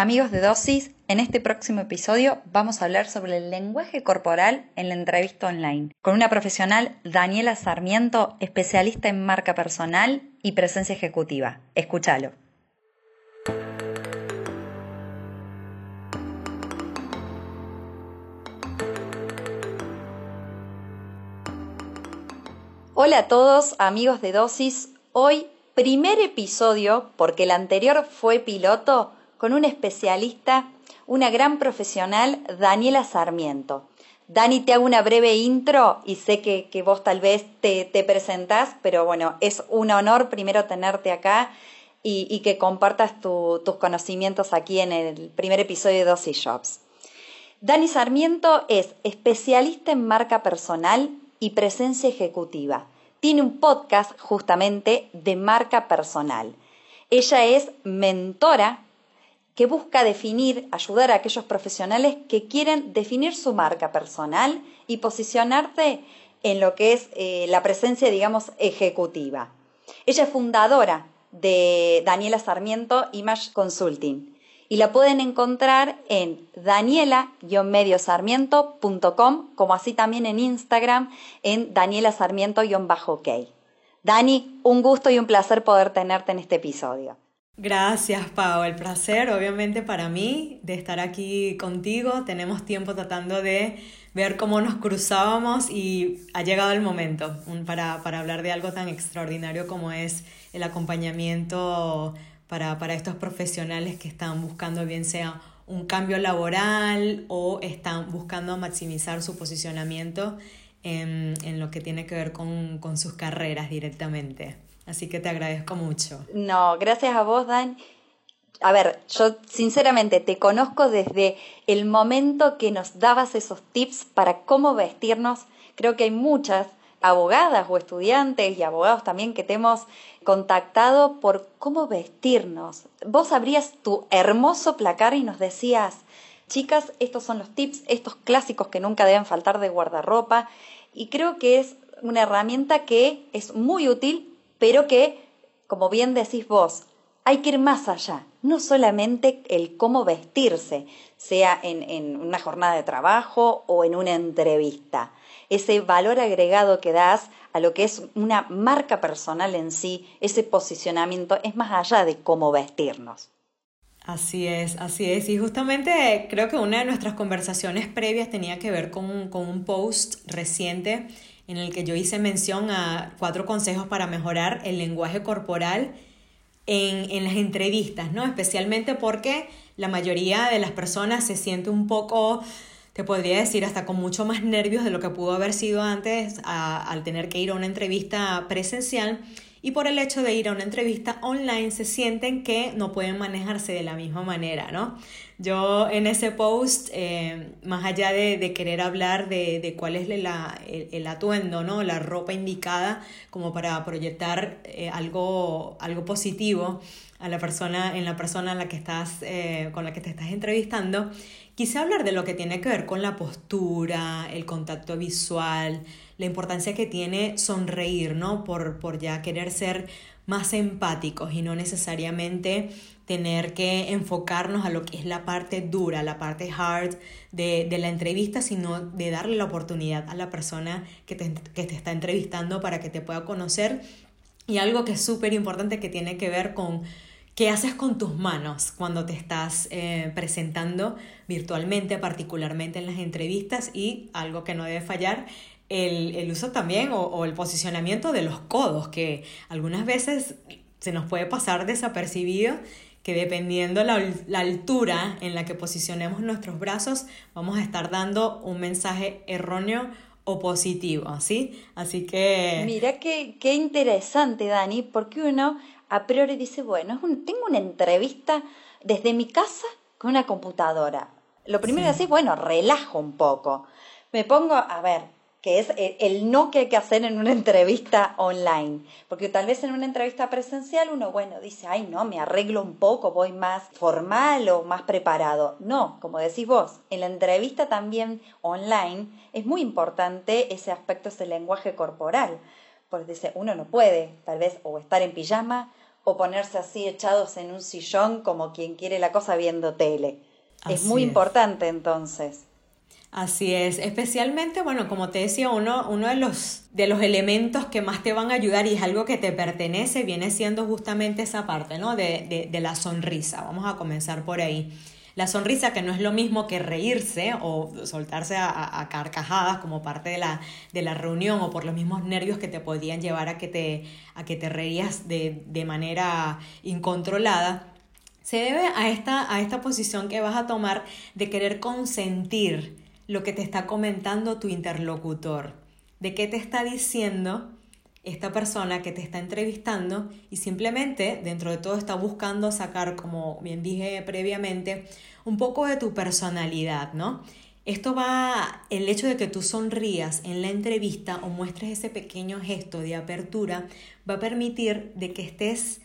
Amigos de Dosis, en este próximo episodio vamos a hablar sobre el lenguaje corporal en la entrevista online con una profesional, Daniela Sarmiento, especialista en marca personal y presencia ejecutiva. Escúchalo. Hola a todos, amigos de Dosis. Hoy, primer episodio, porque el anterior fue piloto con un especialista, una gran profesional, Daniela Sarmiento. Dani, te hago una breve intro y sé que, vos tal vez te, te, presentás, pero bueno, es un honor primero tenerte acá y, que compartas tus conocimientos aquí en el primer episodio de Dosis Shops. Dani Sarmiento es especialista en marca personal y presencia ejecutiva. Tiene un podcast justamente de marca personal. Ella es mentora que busca definir, ayudar a aquellos profesionales que quieren definir su marca personal y posicionarse en lo que es eh, la presencia, digamos, ejecutiva. Ella es fundadora de Daniela Sarmiento Image Consulting y la pueden encontrar en daniela-mediosarmiento.com, como así también en Instagram en Daniela Sarmiento-ok. Dani, un gusto y un placer poder tenerte en este episodio. Gracias, Pau. El placer, obviamente, para mí de estar aquí contigo. Tenemos tiempo tratando de ver cómo nos cruzábamos y ha llegado el momento para, para hablar de algo tan extraordinario como es el acompañamiento para, para estos profesionales que están buscando bien sea un cambio laboral o están buscando maximizar su posicionamiento en, en lo que tiene que ver con, con sus carreras directamente. Así que te agradezco mucho. No, gracias a vos, Dan. A ver, yo sinceramente te conozco desde el momento que nos dabas esos tips para cómo vestirnos. Creo que hay muchas abogadas o estudiantes y abogados también que te hemos contactado por cómo vestirnos. Vos abrías tu hermoso placar y nos decías, chicas, estos son los tips, estos clásicos que nunca deben faltar de guardarropa. Y creo que es una herramienta que es muy útil pero que, como bien decís vos, hay que ir más allá, no solamente el cómo vestirse, sea en, una jornada de trabajo o en una entrevista. Ese valor agregado que das a lo que es una marca personal en sí, ese posicionamiento, es más allá de cómo vestirnos. Así es, así es. Y justamente creo que una de nuestras conversaciones previas tenía que ver con, con un post reciente en el que yo hice mención a cuatro consejos para mejorar el lenguaje corporal en, en, las entrevistas, ¿no? Especialmente porque la mayoría de las personas se siente un poco, te podría decir, hasta con mucho más nervios de lo que pudo haber sido antes al tener que ir a una entrevista presencial y por el hecho de ir a una entrevista online se sienten que no pueden manejarse de la misma manera, ¿no? Yo en ese post, eh, más allá de, querer hablar de, cuál es el, atuendo, ¿no? La ropa indicada como para proyectar eh, algo, algo positivo a la persona, en la persona la que estás, eh, con la que te estás entrevistando, quise hablar de lo que tiene que ver con la postura, el contacto visual, la importancia que tiene sonreír, ¿no? Por, por ya querer ser más empáticos y no necesariamente tener que enfocarnos a lo que es la parte dura, la parte hard de, de la entrevista, sino de darle la oportunidad a la persona que te, que te está entrevistando para que te pueda conocer. Y algo que es súper importante que tiene que ver con qué haces con tus manos cuando te estás eh, presentando virtualmente, particularmente en las entrevistas, y algo que no debe fallar el, uso también o, el posicionamiento de los codos, que algunas veces se nos puede pasar desapercibido, que dependiendo la, la altura en la que posicionemos nuestros brazos, vamos a estar dando un mensaje erróneo o positivo, ¿sí? Así que... Mira qué, qué interesante, Dani, porque uno a priori dice, bueno, tengo una entrevista desde mi casa con una computadora. Lo primero que haces es, bueno, relajo un poco. Me pongo, a ver, que es el no que hay que hacer en una entrevista online. Porque tal vez en una entrevista presencial uno, bueno, dice, ay, no, me arreglo un poco, voy más formal o más preparado. No, como decís vos, en la entrevista también online es muy importante ese aspecto, ese lenguaje corporal. Porque dice, uno no puede tal vez o estar en pijama o ponerse así echados en un sillón como quien quiere la cosa viendo tele. es muy importante entonces. Así es, especialmente, bueno, como te decía, uno, uno de, los, de los elementos que más te van a ayudar y es algo que te pertenece, viene siendo justamente esa parte, ¿no? De, de, la sonrisa. Vamos a comenzar por ahí. La sonrisa que no es lo mismo que reírse o soltarse a, carcajadas como parte de la, de la, reunión o por los mismos nervios que te podían llevar a que te, a que te reías de, de manera incontrolada, se debe a esta, a esta posición que vas a tomar de querer consentir lo que te está comentando tu interlocutor, de qué te está diciendo esta persona que te está entrevistando y simplemente dentro de todo está buscando sacar, como bien dije previamente, un poco de tu personalidad, ¿no? Esto va, el hecho de que tú sonrías en la entrevista o muestres ese pequeño gesto de apertura, va a permitir de que estés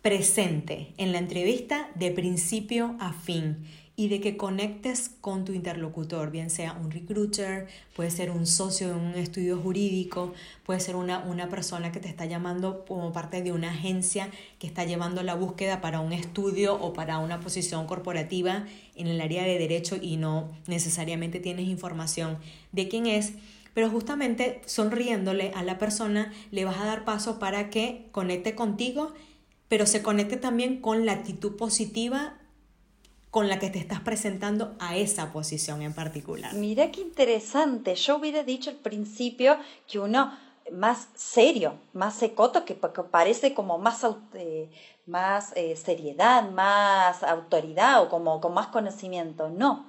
presente en la entrevista de principio a fin y de que conectes con tu interlocutor, bien sea un recruiter, puede ser un socio de un estudio jurídico, puede ser una, una persona que te está llamando como parte de una agencia que está llevando la búsqueda para un estudio o para una posición corporativa en el área de derecho y no necesariamente tienes información de quién es. Pero justamente sonriéndole a la persona le vas a dar paso para que conecte contigo, pero se conecte también con la actitud positiva con la que te estás presentando a esa posición en particular. Mira qué interesante. Yo hubiera dicho al principio que uno más serio, más secoto, que parece como más, eh, más eh, seriedad, más autoridad o como con más conocimiento. No.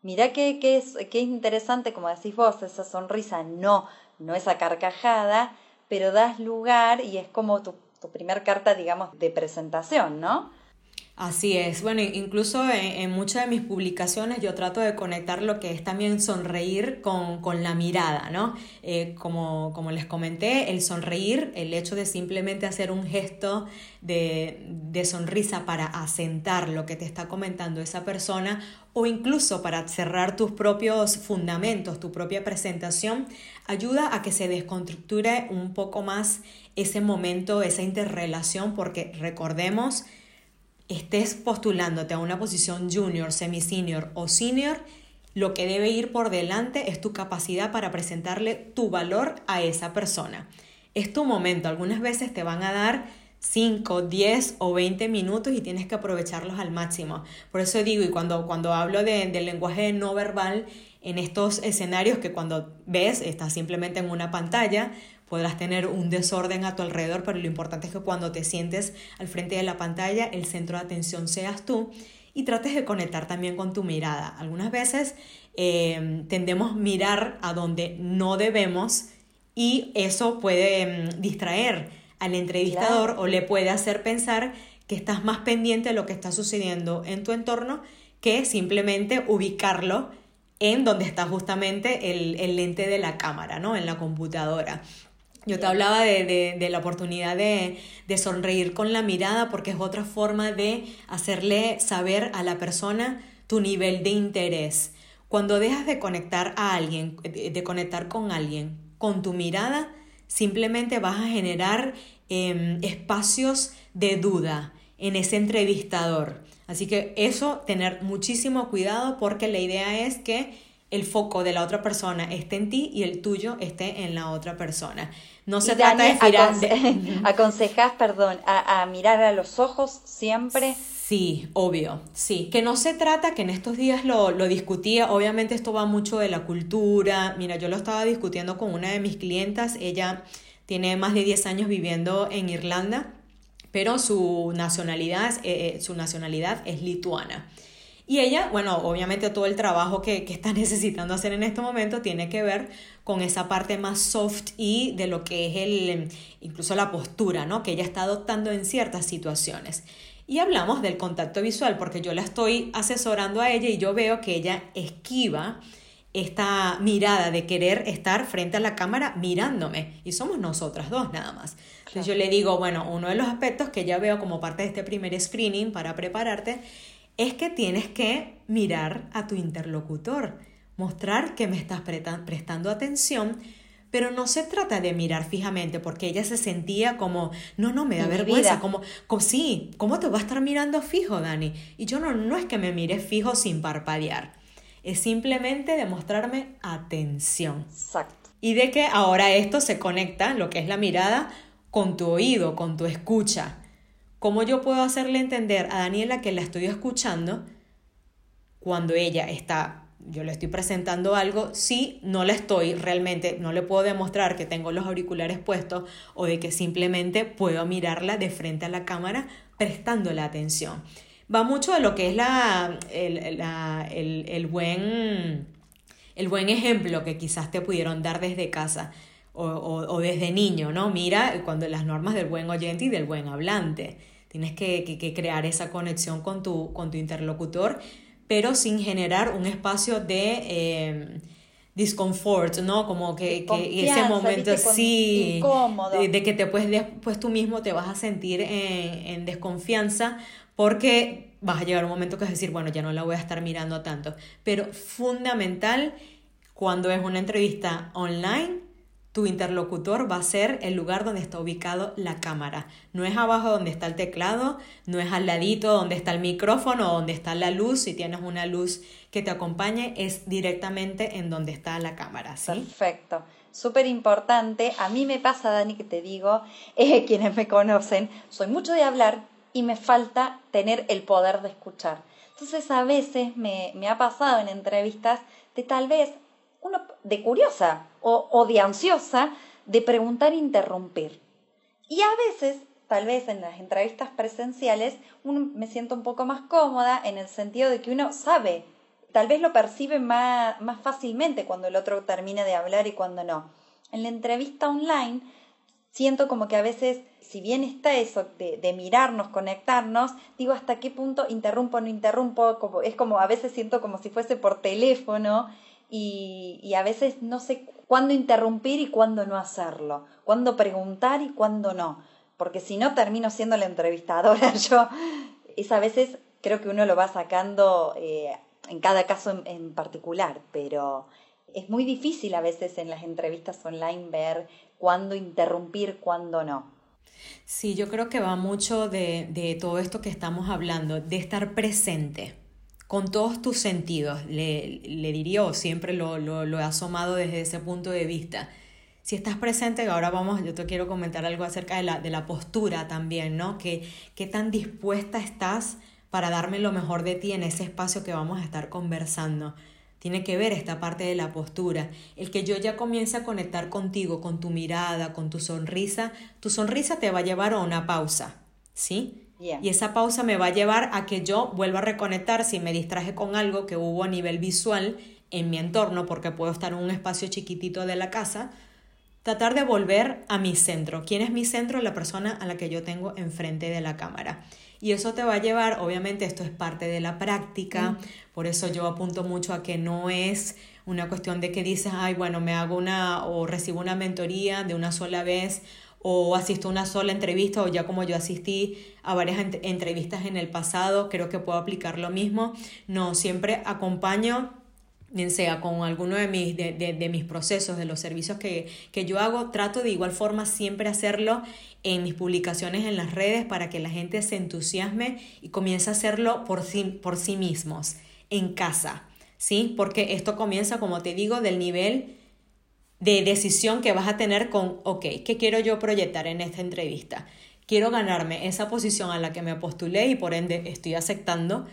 Mira qué, qué, es, qué interesante, como decís vos, esa sonrisa, no, no esa carcajada, pero das lugar y es como tu, tu primer carta, digamos, de presentación, ¿no? Así es. Bueno, incluso en, muchas de mis publicaciones yo trato de conectar lo que es también sonreír con, la mirada, ¿no? Eh, como, como, les comenté, el sonreír, el hecho de simplemente hacer un gesto de, de sonrisa para asentar lo que te está comentando esa persona o incluso para cerrar tus propios fundamentos, tu propia presentación, ayuda a que se desconstructure un poco más ese momento, esa interrelación, porque recordemos, estés postulándote a una posición junior, semi-senior o senior, lo que debe ir por delante es tu capacidad para presentarle tu valor a esa persona. Es tu momento. Algunas veces te van a dar 5, 10 o 20 minutos y tienes que aprovecharlos al máximo. Por eso digo, y cuando, cuando hablo de, del lenguaje no verbal, en estos escenarios que cuando ves, estás simplemente en una pantalla, podrás tener un desorden a tu alrededor, pero lo importante es que cuando te sientes al frente de la pantalla, el centro de atención seas tú y trates de conectar también con tu mirada. Algunas veces eh, tendemos a mirar a donde no debemos y eso puede mm, distraer al entrevistador o le puede hacer pensar que estás más pendiente de lo que está sucediendo en tu entorno que simplemente ubicarlo en donde está justamente el, el lente de la cámara, ¿no? En la computadora. Yo te hablaba de, de, la oportunidad de, de, sonreír con la mirada porque es otra forma de hacerle saber a la persona tu nivel de interés. Cuando dejas de conectar a alguien, de conectar con alguien con tu mirada, simplemente vas a generar em, espacios de duda en ese entrevistador. Así que eso, tener muchísimo cuidado porque la idea es que el foco de la otra persona esté en ti y el tuyo esté en la otra persona. No se trata de, aconse aconsejas, perdón, a, mirar a los ojos siempre. Sí, obvio, sí. Que no se trata, que en estos días lo, lo discutía, obviamente esto va mucho de la cultura. Mira, yo lo estaba discutiendo con una de mis clientas, ella tiene más de 10 años viviendo en Irlanda, pero su nacionalidad, eh, eh, su nacionalidad es lituana. Y ella, bueno, obviamente todo el trabajo que, que, está necesitando hacer en este momento tiene que ver con esa parte más soft y de lo que es el, incluso la postura, ¿no? Que ella está adoptando en ciertas situaciones. Y hablamos del contacto visual, porque yo la estoy asesorando a ella y yo veo que ella esquiva esta mirada de querer estar frente a la cámara mirándome. Y somos nosotras dos nada más. Entonces yo le digo, bueno, uno de los aspectos que ya veo como parte de este primer screening para prepararte es que tienes que mirar a tu interlocutor, mostrar que me estás prestando atención, pero no se trata de mirar fijamente, porque ella se sentía como, no, no, me da vergüenza, como, como, sí, ¿cómo te va a estar mirando fijo, Dani? Y yo no, no es que me mire fijo sin parpadear, es simplemente demostrarme atención. Exacto. Y de que ahora esto se conecta, lo que es la mirada, con tu oído, con tu escucha. ¿Cómo yo puedo hacerle entender a Daniela que la estoy escuchando cuando ella está yo le estoy presentando algo, si no la estoy realmente, no le puedo demostrar que tengo los auriculares puestos o de que simplemente puedo mirarla de frente a la cámara prestando la atención. Va mucho de lo que es la, el, buen, el buen ejemplo que quizás te pudieron dar desde casa. O, desde niño, ¿no? Mira cuando las normas del buen oyente y del buen hablante. Tienes que, que, crear esa conexión con tu, con tu interlocutor pero sin generar un espacio de eh, discomfort, ¿no? Como que, que ese momento sí, de, que te puedes, después tú mismo te vas a sentir en, en desconfianza porque vas a llegar un momento que es decir, bueno, ya no la voy a estar mirando tanto. Pero fundamental cuando es una entrevista online tu interlocutor va a ser el lugar donde está ubicado la cámara. No es abajo donde está el teclado, no es al ladito donde está el micrófono, donde está la luz, si tienes una luz que te acompañe, es directamente en donde está la cámara. ¿sí? Perfecto. Súper importante. A mí me pasa, Dani, que te digo, eh, quienes me conocen, soy mucho de hablar y me falta tener el poder de escuchar. Entonces a veces me, me ha pasado en entrevistas de tal vez de curiosa o, de ansiosa de preguntar e interrumpir. Y a veces, tal vez en las entrevistas presenciales, uno me siento un poco más cómoda en el sentido de que uno sabe, tal vez lo percibe más, más fácilmente cuando el otro termina de hablar y cuando no. En la entrevista online siento como que a veces, si bien está eso de, de, mirarnos, conectarnos, digo hasta qué punto interrumpo, no interrumpo, como, es como a veces siento como si fuese por teléfono y, a veces no sé cuándo interrumpir y cuándo no hacerlo, cuándo preguntar y cuándo no, porque si no termino siendo la entrevistadora yo. Es a veces creo que uno lo va sacando eh, en cada caso en, particular, pero es muy difícil a veces en las entrevistas online ver cuándo interrumpir, cuándo no. Sí, yo creo que va mucho de, de todo esto que estamos hablando, de estar presente con todos tus sentidos, le, le diría, o siempre lo, lo, lo, he asomado desde ese punto de vista. Si estás presente, ahora vamos, yo te quiero comentar algo acerca de la, de la postura también, ¿no? ¿Qué, ¿Qué tan dispuesta estás para darme lo mejor de ti en ese espacio que vamos a estar conversando? Tiene que ver esta parte de la postura. El que yo ya comience a conectar contigo, con tu mirada, con tu sonrisa, tu sonrisa te va a llevar a una pausa, ¿sí? Y esa pausa me va a llevar a que yo vuelva a reconectar si me distraje con algo que hubo a nivel visual en mi entorno, porque puedo estar en un espacio chiquitito de la casa, tratar de volver a mi centro. ¿Quién es mi centro? La persona a la que yo tengo enfrente de la cámara. Y eso te va a llevar, obviamente esto es parte de la práctica, mm. por eso yo apunto mucho a que no es una cuestión de que dices, ay, bueno, me hago una o recibo una mentoría de una sola vez o asisto a una sola entrevista o ya como yo asistí a varias entrevistas en el pasado, creo que puedo aplicar lo mismo. No, siempre acompaño bien sea con alguno de mis, de, de, mis procesos, de los servicios que, que, yo hago, trato de igual forma siempre hacerlo en mis publicaciones en las redes para que la gente se entusiasme y comience a hacerlo por sí, por sí mismos, en casa, ¿sí? Porque esto comienza, como te digo, del nivel de decisión que vas a tener con, ok, ¿qué quiero yo proyectar en esta entrevista? Quiero ganarme esa posición a la que me postulé y por ende estoy aceptando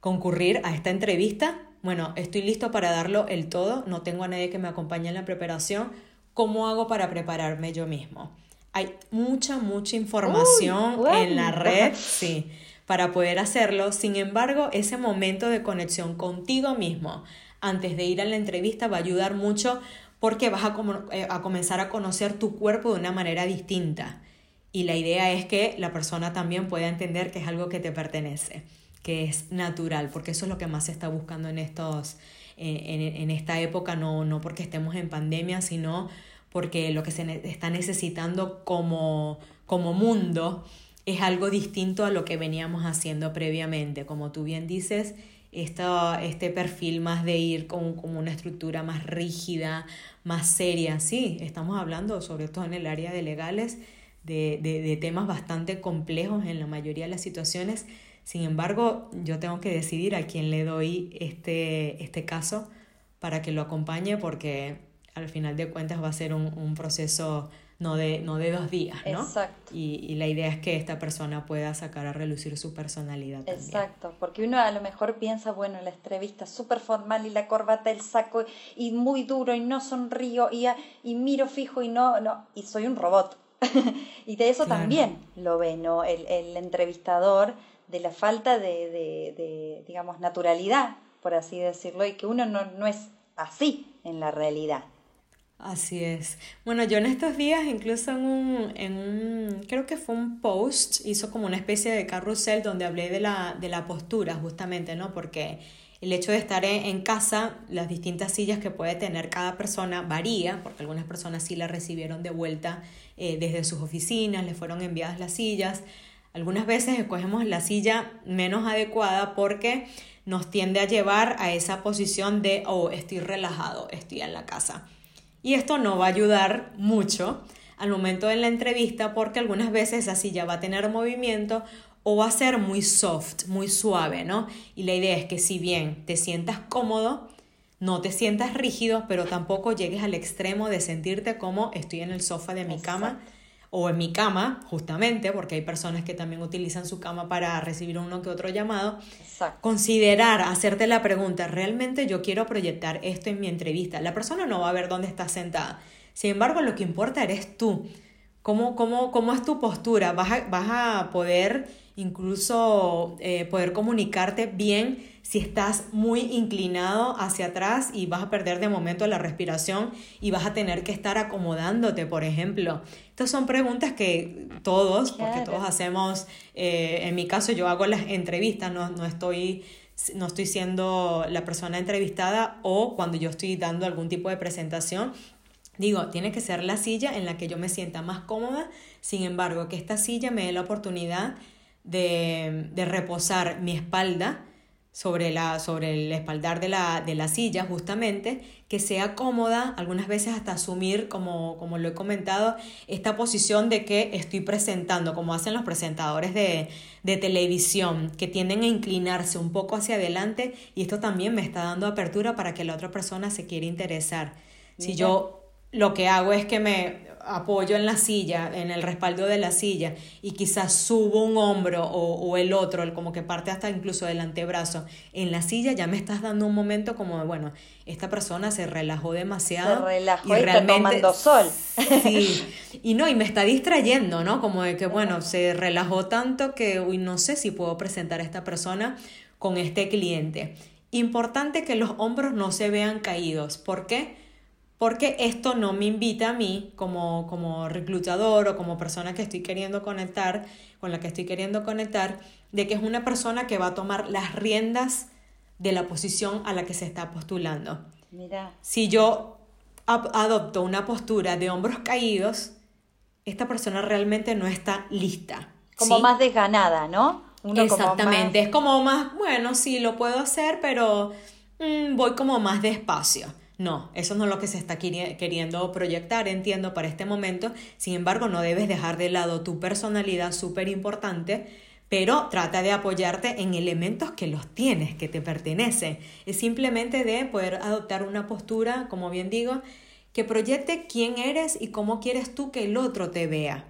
concurrir a esta entrevista. Bueno, estoy listo para darlo el todo, no tengo a nadie que me acompañe en la preparación. ¿Cómo hago para prepararme yo mismo? Hay mucha, mucha información en la red, sí, para poder hacerlo. Sin embargo, ese momento de conexión contigo mismo antes de ir a la entrevista va a ayudar mucho porque vas eh, a, comenzar a conocer tu cuerpo de una manera distinta. Y la idea es que la persona también pueda entender que es algo que te pertenece, que es natural, porque eso es lo que más se está buscando en, estos, en, esta época, no, no porque estemos en pandemia, sino porque lo que se está necesitando como, como mundo es algo distinto a lo que veníamos haciendo previamente. Como tú bien dices, este perfil más de ir con, con, una estructura más rígida, más seria. Sí, estamos hablando, sobre todo en el área de legales, de, de, de temas bastante complejos en la mayoría de las situaciones. Sin embargo, yo tengo que decidir a quién le doy este, este caso para que lo acompañe porque al final de cuentas va a ser un, un proceso no de, no de dos días, ¿no? Exacto. Y, y, la idea es que esta persona pueda sacar a relucir su personalidad. También. Exacto, porque uno a lo mejor piensa, bueno, la entrevista súper formal y la corbata, el saco y muy duro y no sonrío y, y miro fijo y no, no, y soy un robot. y de eso también lo ve, ¿no? El, el entrevistador, de la falta de, de, de, digamos, naturalidad, por así decirlo, y que uno no, no es así en la realidad. Así es. Bueno, yo en estos días, incluso en un, en un, creo que fue un post, hizo como una especie de carrusel donde hablé de la, de la postura, justamente, ¿no? Porque el hecho de estar en, casa, las distintas sillas que puede tener cada persona varía, porque algunas personas sí la recibieron de vuelta eh, desde sus oficinas, le fueron enviadas las sillas. Algunas veces escogemos la silla menos adecuada porque nos tiende a llevar a esa posición de, oh, estoy relajado, estoy en la casa. Y esto no va a ayudar mucho al momento de la entrevista porque algunas veces esa silla va a tener movimiento o va a ser muy soft, muy suave, ¿no? Y la idea es que si bien te sientas cómodo, no te sientas rígido, pero tampoco llegues al extremo de sentirte como estoy en el sofá de mi cama o en mi cama, justamente, porque hay personas que también utilizan su cama para recibir uno que otro llamado, considerar, hacerte la pregunta, ¿realmente yo quiero proyectar esto en mi entrevista? La persona no va a ver dónde estás sentada. Sin embargo, lo que importa eres tú. ¿Cómo, cómo, cómo es tu postura? ¿Vas a, vas a poder incluso eh, poder comunicarte bien si estás muy inclinado hacia atrás y vas a perder de momento la respiración y vas a tener que estar acomodándote, por ejemplo. Estas son preguntas que todos, porque todos hacemos, eh, en mi caso yo hago las entrevistas, no, no, estoy, no estoy siendo la persona entrevistada o cuando yo estoy dando algún tipo de presentación, Digo, tiene que ser la silla en la que yo me sienta más cómoda, sin embargo, que esta silla me dé la oportunidad de, de reposar mi espalda sobre, la, sobre el espaldar de la, de la silla, justamente, que sea cómoda, algunas veces hasta asumir, como, como lo he comentado, esta posición de que estoy presentando, como hacen los presentadores de, de televisión, que tienden a inclinarse un poco hacia adelante y esto también me está dando apertura para que la otra persona se quiera interesar. Si yo lo que hago es que me apoyo en la silla, en el respaldo de la silla, y quizás subo un hombro o, o, el otro, como que parte hasta incluso del antebrazo, en la silla ya me estás dando un momento como de, bueno, esta persona se relajó demasiado. Se relajó y, y realmente, tomando sol. Sí, y no, y me está distrayendo, ¿no? Como de que, bueno, se relajó tanto que, uy, no sé si puedo presentar a esta persona con este cliente. Importante que los hombros no se vean caídos. ¿Por qué? Porque esto no me invita a mí como, como reclutador o como persona que estoy queriendo conectar, con la que estoy queriendo conectar, de que es una persona que va a tomar las riendas de la posición a la que se está postulando. Mira. Si yo adopto una postura de hombros caídos, esta persona realmente no está lista. Como más desganada, ¿no? Exactamente, es como más, bueno, sí, lo puedo hacer, pero mmm, voy como más despacio. No, eso no es lo que se está queriendo proyectar, entiendo, para este momento. Sin embargo, no debes dejar de lado tu personalidad súper importante, pero trata de apoyarte en elementos que los tienes, que te pertenecen. Es simplemente de poder adoptar una postura, como bien digo, que proyecte quién eres y cómo quieres tú que el otro te vea.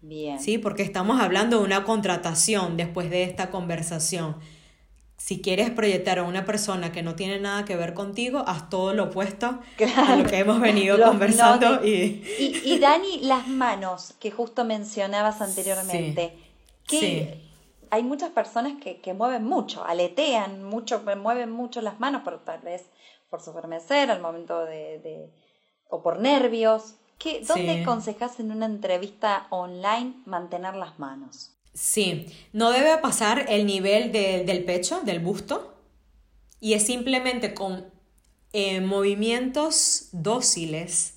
Bien. Sí, porque estamos hablando de una contratación después de esta conversación si quieres proyectar a una persona que no tiene nada que ver contigo, haz todo lo opuesto a lo que hemos venido conversando. y... y... Dani, las manos que justo mencionabas anteriormente, que hay muchas personas que, que, mueven mucho, aletean mucho, mueven mucho las manos, por, tal vez por supermecer al momento de, de, o por nervios. ¿Qué, ¿Dónde aconsejas en una entrevista online mantener las manos? Sí, no debe pasar el nivel del pecho, del busto, y es simplemente con eh, movimientos dóciles,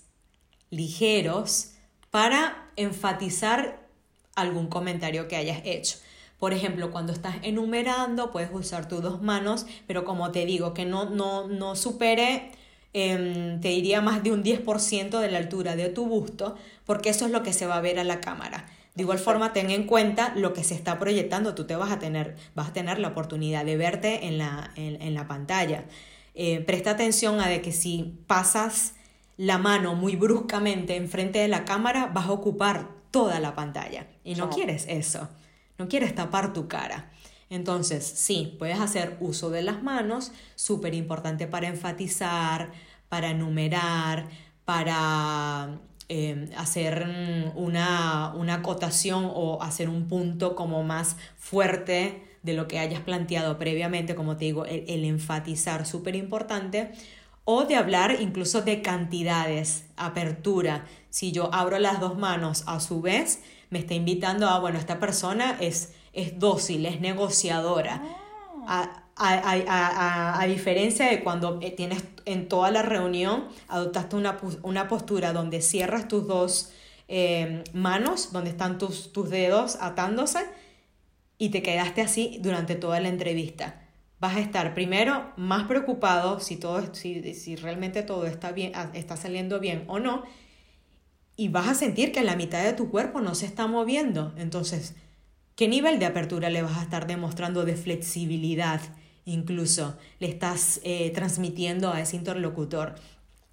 ligeros, para enfatizar algún comentario que hayas hecho. Por ejemplo, cuando estás enumerando, puedes usar tus dos manos, pero como te digo, que no, no, no supere, em, te diría, más de un 10% de la altura de tu busto, porque eso es lo que se va a ver a la cámara. De igual forma, ten en cuenta lo que se está proyectando. Tú te vas a tener, vas a tener la oportunidad de verte en la, en, la pantalla. Eh, presta atención a de que si pasas la mano muy bruscamente enfrente de la cámara, vas a ocupar toda la pantalla. Y no quieres eso. No quieres tapar tu cara. Entonces, sí, puedes hacer uso de las manos, súper importante para enfatizar, para enumerar, para eh, hacer una, una acotación o hacer un punto como más fuerte de lo que hayas planteado previamente, como te digo, el, el enfatizar súper importante, o de hablar incluso de cantidades, apertura. Si yo abro las dos manos a su vez, me está invitando a, bueno, esta persona es, es dócil, es negociadora. Ah. A, diferencia de cuando eh, tienes en toda la reunión, adoptaste una, una postura donde cierras tus dos em, manos, donde están tus, tus dedos atándose, y te quedaste así durante toda la entrevista. Vas a estar primero más preocupado si, todo, si, si realmente todo está, bien, está saliendo bien o no, y vas a sentir que la mitad de tu cuerpo no se está moviendo. Entonces, ¿qué nivel de apertura le vas a estar demostrando de flexibilidad? Incluso le estás eh, transmitiendo a ese interlocutor.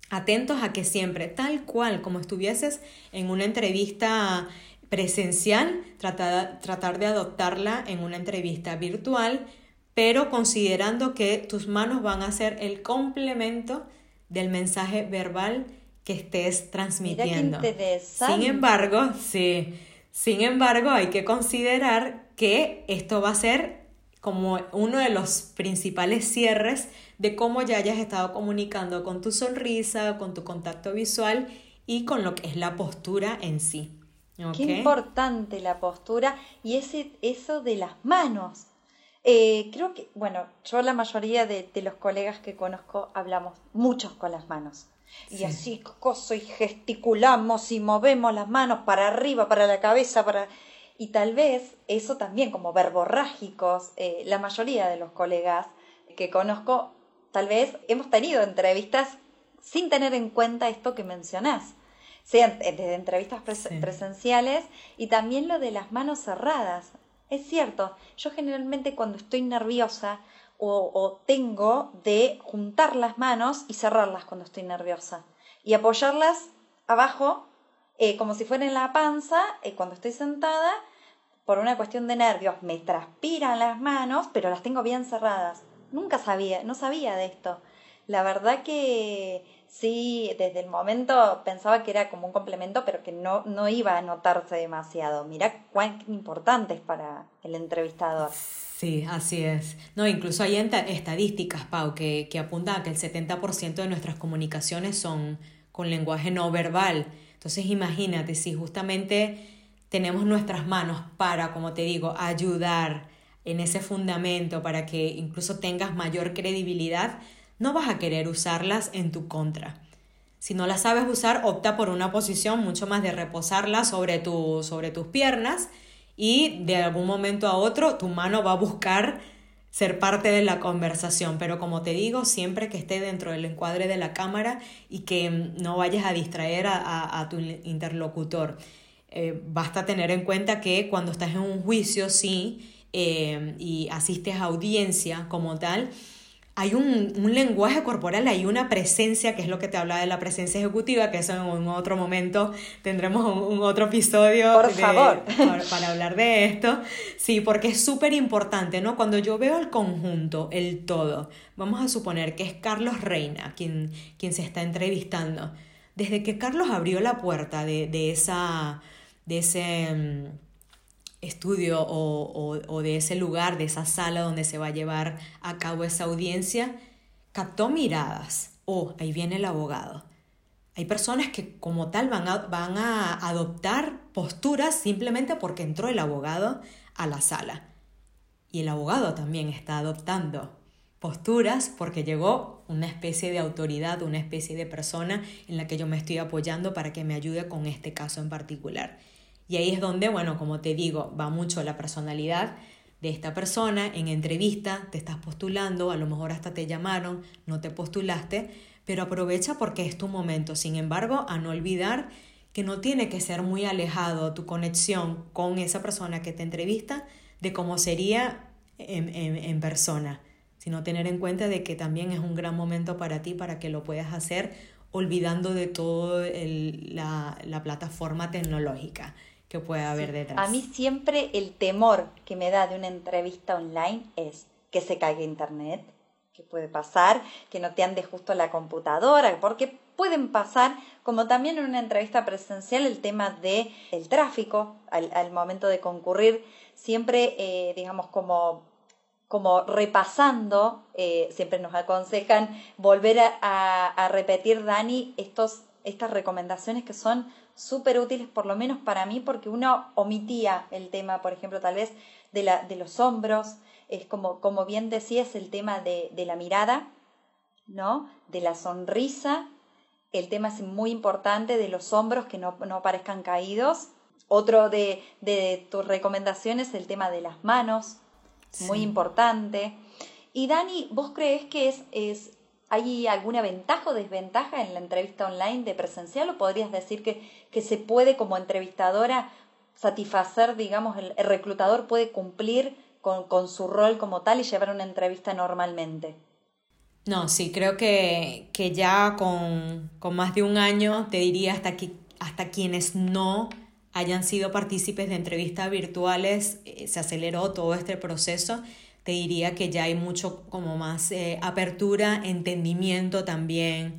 Atentos a que siempre, tal cual como estuvieses en una entrevista presencial, tratar, tratar de adoptarla en una entrevista virtual, pero considerando que tus manos van a ser el complemento del mensaje verbal que estés transmitiendo. Sin embargo, sí, sin embargo, hay que considerar que esto va a ser como uno de los principales cierres de cómo ya hayas estado comunicando con tu sonrisa, con tu contacto visual y con lo que es la postura en sí. Qué importante la postura y ese, eso de las manos. Eh, creo que, bueno, yo la mayoría de, de los colegas que conozco hablamos muchos con las manos. Y así coso y gesticulamos y movemos las manos para arriba, para la cabeza, para... Y tal vez eso también, como verborrágicos, eh, la mayoría de los colegas que conozco, tal vez hemos tenido entrevistas sin tener en cuenta esto que mencionás, sean desde entrevistas presenciales y también lo de las manos cerradas. Es cierto, yo generalmente cuando estoy nerviosa o, tengo de juntar las manos y cerrarlas cuando estoy nerviosa y apoyarlas abajo eh, como si fuera en la panza eh, cuando estoy sentada por una cuestión de nervios me transpiran las manos pero las tengo bien cerradas nunca sabía no sabía de esto la verdad que sí desde el momento pensaba que era como un complemento pero que no no iba a notarse demasiado mira cuán importante es para el entrevistador Sí, así es. No, incluso hay estadísticas, Pau, que, que apuntan a que el 70% de nuestras comunicaciones son con lenguaje no verbal. Entonces imagínate si justamente tenemos nuestras manos para, como te digo, ayudar en ese fundamento para que incluso tengas mayor credibilidad, no vas a querer usarlas en tu contra. Si no las sabes usar, opta por una posición mucho más de reposarlas sobre, tu, sobre tus piernas y de algún momento a otro tu mano va a buscar ser parte de la conversación, pero como te digo, siempre que esté dentro del encuadre de la cámara y que no vayas a distraer a, tu interlocutor. Eh, basta tener en cuenta que cuando estás en un juicio, sí, eh, y asistes a audiencia como tal, hay un, un, lenguaje corporal, hay una presencia, que es lo que te habla de la presencia ejecutiva, que eso en un otro momento tendremos un, otro episodio Por favor. Para, hablar de esto. Sí, porque es súper importante, ¿no? Cuando yo veo el conjunto, el todo, vamos a suponer que es Carlos Reina quien, quien se está entrevistando. Desde que Carlos abrió la puerta de, de esa... De ese mm, estudio o, de ese lugar, de esa sala donde se va a llevar a cabo esa audiencia, captó miradas. Oh, ahí viene el abogado. Hay personas que como tal van a, van a adoptar posturas simplemente porque entró el abogado a la sala. Y el abogado también está adoptando posturas porque llegó una especie de autoridad, una especie de persona en la que yo me estoy apoyando para que me ayude con este caso en particular. Y ahí es donde, bueno, como te digo, va mucho la personalidad de esta persona en entrevista, te estás postulando, a lo mejor hasta te llamaron, no te postulaste, pero aprovecha porque es tu momento. Sin embargo, a no olvidar que no tiene que ser muy alejado tu conexión con esa persona que te entrevista de cómo sería en, en persona, sino tener en cuenta de que también es un gran momento para ti para que lo puedas hacer olvidando de toda la, la plataforma tecnológica que puede haber detrás. A mí siempre el temor que me da de una entrevista online es que se caiga internet, que puede pasar, que no te ande justo la computadora, porque pueden pasar, como también en una entrevista presencial, el tema de el tráfico al, momento de concurrir, siempre, eh, digamos, como como repasando, eh, siempre nos aconsejan volver a, a repetir, Dani, estos, estas recomendaciones que son súper útiles, por lo menos para mí, porque uno omitía el tema, por ejemplo, tal vez de, la, de los hombros, es como, como bien decías, el tema de, de la mirada, ¿no? De la sonrisa, el tema es muy importante de los hombros que no, no parezcan caídos. Otro de, de tus recomendaciones, el tema de las manos, muy importante. Y Dani, ¿vos crees que es, es ¿Hay alguna ventaja o desventaja en la entrevista online de presencial o podrías decir que, que se puede como entrevistadora satisfacer, digamos, el, reclutador puede cumplir con, con, su rol como tal y llevar una entrevista normalmente? No, sí, creo que, que ya con, con, más de un año, te diría hasta, que, hasta quienes no hayan sido partícipes de entrevistas virtuales, eh, se aceleró todo este proceso te diría que ya hay mucho como más eh, apertura, entendimiento también,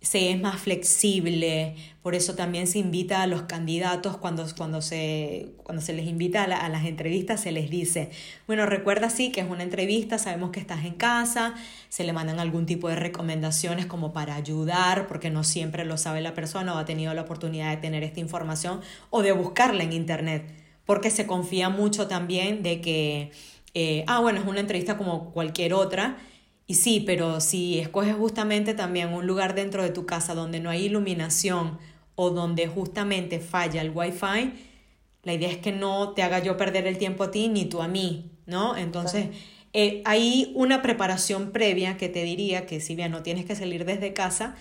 se es más flexible, por eso también se invita a los candidatos cuando, cuando, se, cuando se les invita a, las entrevistas, se les dice, bueno, recuerda sí que es una entrevista, sabemos que estás en casa, se le mandan algún tipo de recomendaciones como para ayudar, porque no siempre lo sabe la persona o ha tenido la oportunidad de tener esta información o de buscarla en internet, porque se confía mucho también de que eh, ah, bueno, es una entrevista como cualquier otra. Y sí, pero si escoges justamente también un lugar dentro de tu casa donde no hay iluminación o donde justamente falla el wifi, la idea es que no te haga yo perder el tiempo a ti ni tú a mí, ¿no? Entonces, eh, hay una preparación previa que te diría que si bien no tienes que salir desde casa,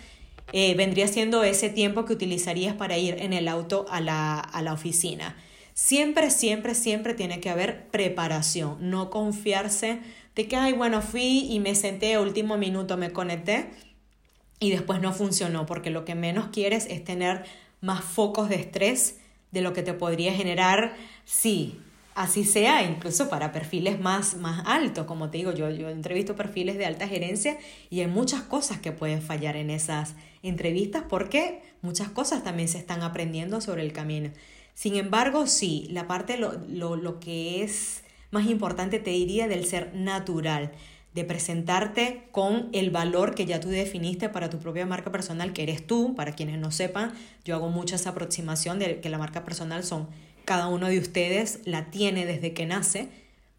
eh, vendría siendo ese tiempo que utilizarías para ir en el auto a la, a la oficina. Siempre, siempre, siempre tiene que haber preparación, no confiarse de que, ay, bueno, fui y me senté último minuto, me conecté y después no funcionó, porque lo que menos quieres es tener más focos de estrés de lo que te podría generar sí, así sea, incluso para perfiles más, más altos, como te digo, yo, yo entrevisto perfiles de alta gerencia y hay muchas cosas que pueden fallar en esas entrevistas porque muchas cosas también se están aprendiendo sobre el camino. Sin embargo, sí, la parte, lo, lo, que es más importante, te diría, del ser natural, de presentarte con el valor que ya tú definiste para tu propia marca personal, que eres tú, para quienes no sepan, yo hago mucho esa aproximación de que la marca personal son cada uno de ustedes, la tiene desde que nace,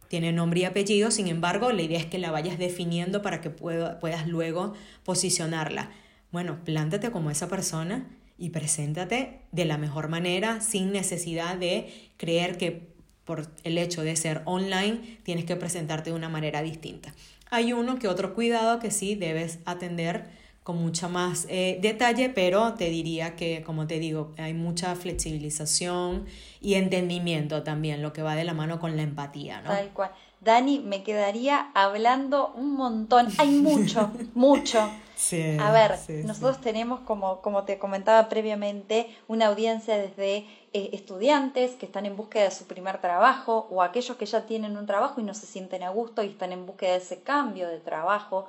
tiene nombre y apellido, sin embargo, la idea es que la vayas definiendo para que puedas luego posicionarla. Bueno, plántate como esa persona y preséntate de la mejor manera sin necesidad de creer que por el hecho de ser online tienes que presentarte de una manera distinta. Hay uno que otro cuidado que sí debes atender con mucha más eh, detalle, pero te diría que, como te digo, hay mucha flexibilización y entendimiento también, lo que va de la mano con la empatía, ¿no? Tal cual. Dani, me quedaría hablando un montón. Hay mucho, mucho. a ver, nosotros tenemos, como, como te comentaba previamente, una audiencia desde eh, estudiantes que están en búsqueda de su primer trabajo o aquellos que ya tienen un trabajo y no se sienten a gusto y están en búsqueda de ese cambio de trabajo,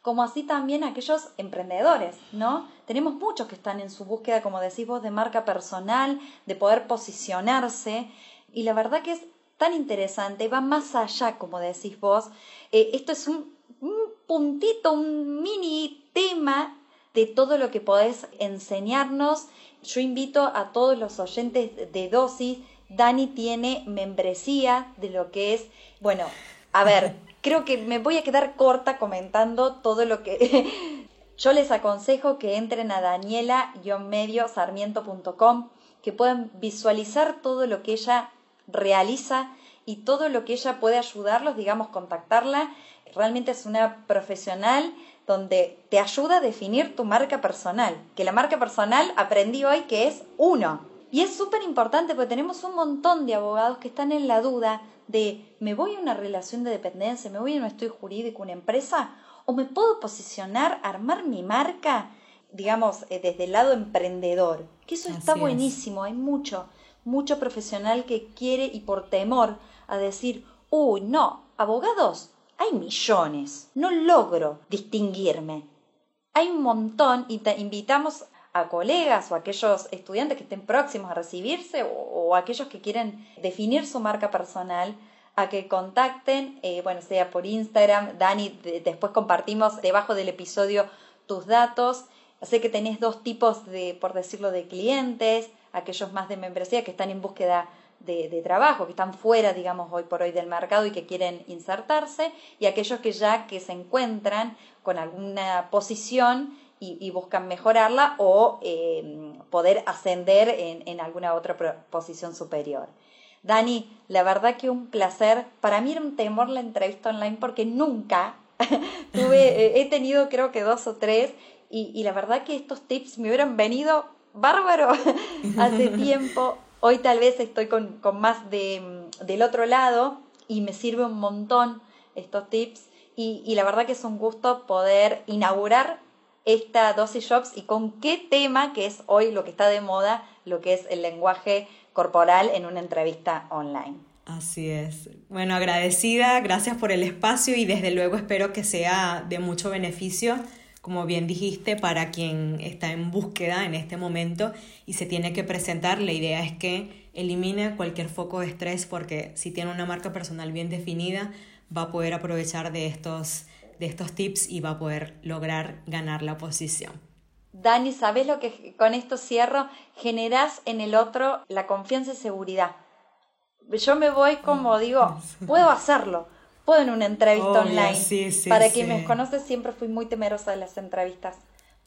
como así también aquellos emprendedores, ¿no? Tenemos muchos que están en su búsqueda, como decís vos, de marca personal, de poder posicionarse y la verdad que es tan interesante, va más allá, como decís vos. Eh, esto es un, un, puntito, un mini tema de todo lo que podés enseñarnos. Yo invito a todos los oyentes de dosis. Dani tiene membresía de lo que es, bueno, a ver, creo que me voy a quedar corta comentando todo lo que... Yo les aconsejo que entren a daniela-medio-sarmiento.com, que puedan visualizar todo lo que ella realiza y todo lo que ella puede ayudarlos, digamos, contactarla. Realmente es una profesional donde te ayuda a definir tu marca personal, que la marca personal aprendí hoy que es uno. Y es súper importante porque tenemos un montón de abogados que están en la duda de me voy a una relación de dependencia, me voy a un estudio jurídico, una empresa, o me puedo posicionar, armar mi marca, digamos, eh, desde el lado emprendedor. Que eso está buenísimo, hay mucho, mucho profesional que quiere y por temor a decir, uy, no, abogados, hay millones, no logro distinguirme. Hay un montón y te invitamos a colegas o a aquellos estudiantes que estén próximos a recibirse o, aquellos que quieren definir su marca personal a que contacten, eh, bueno, sea por Instagram, Dani, después compartimos debajo del episodio tus datos. Sé que tenés dos tipos de, por decirlo, de clientes, aquellos más de membresía que están en búsqueda de, trabajo, que están fuera, digamos, hoy por hoy del mercado y que quieren insertarse, y aquellos que ya que se encuentran con alguna posición y, buscan mejorarla o em, poder ascender en, alguna otra posición superior. Dani, la verdad que un placer. Para mí era un temor la entrevista online porque nunca tuve, eh, he tenido creo que dos o tres y, y, la verdad que estos tips me hubieran venido bárbaro hace tiempo. Hoy tal vez estoy con, con más de, del otro lado y me sirve un montón estos tips y, y la verdad que es un gusto poder inaugurar esta dosis shops y con qué tema, que es hoy lo que está de moda, lo que es el lenguaje corporal en una entrevista online. Así es. Bueno, agradecida, gracias por el espacio y desde luego espero que sea de mucho beneficio, como bien dijiste, para quien está en búsqueda en este momento y se tiene que presentar. La idea es que elimine cualquier foco de estrés porque si tiene una marca personal bien definida, va a poder aprovechar de estos de estos tips y va a poder lograr ganar la posición. Dani, ¿sabes lo que con esto cierro? Generas en el otro la confianza y seguridad. Yo me voy como digo, puedo hacerlo, puedo en una entrevista online. Para quien me conoce, siempre fui muy temerosa de las entrevistas.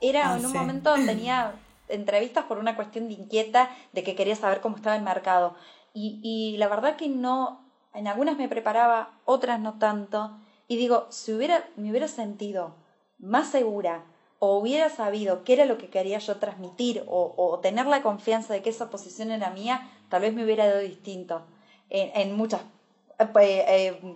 Era ah, en un momento tenía entrevistas por una cuestión de inquieta, de que quería saber cómo estaba el mercado. Y, y la verdad que no, en algunas me preparaba, otras no tanto. Y digo, si hubiera, me hubiera sentido más segura o hubiera sabido qué era lo que quería yo transmitir o, o tener la confianza de que esa posición era mía, tal vez me hubiera dado distinto en, en muchas,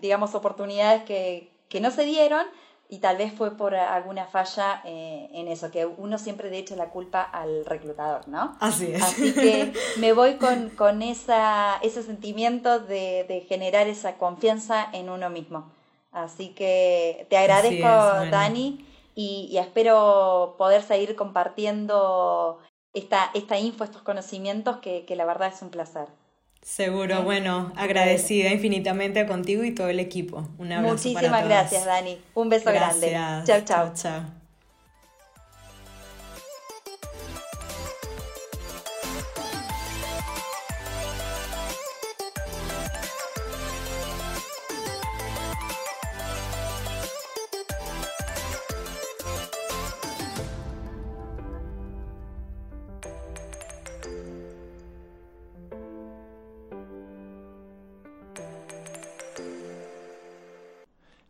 digamos, oportunidades que, que no se dieron y tal vez fue por alguna falla eh, en eso, que uno siempre de hecho la culpa al reclutador, ¿no? Así es. Así que me voy con, con esa, ese sentimiento de, de generar esa confianza en uno mismo. Así que te agradezco, Dani, y, espero poder seguir compartiendo esta, esta info, estos conocimientos, que, que la verdad es un placer. Seguro, bueno, agradecida infinitamente contigo y todo el equipo. Un abrazo Muchísimas gracias, Dani. Un beso grande. Chao, chao. chao.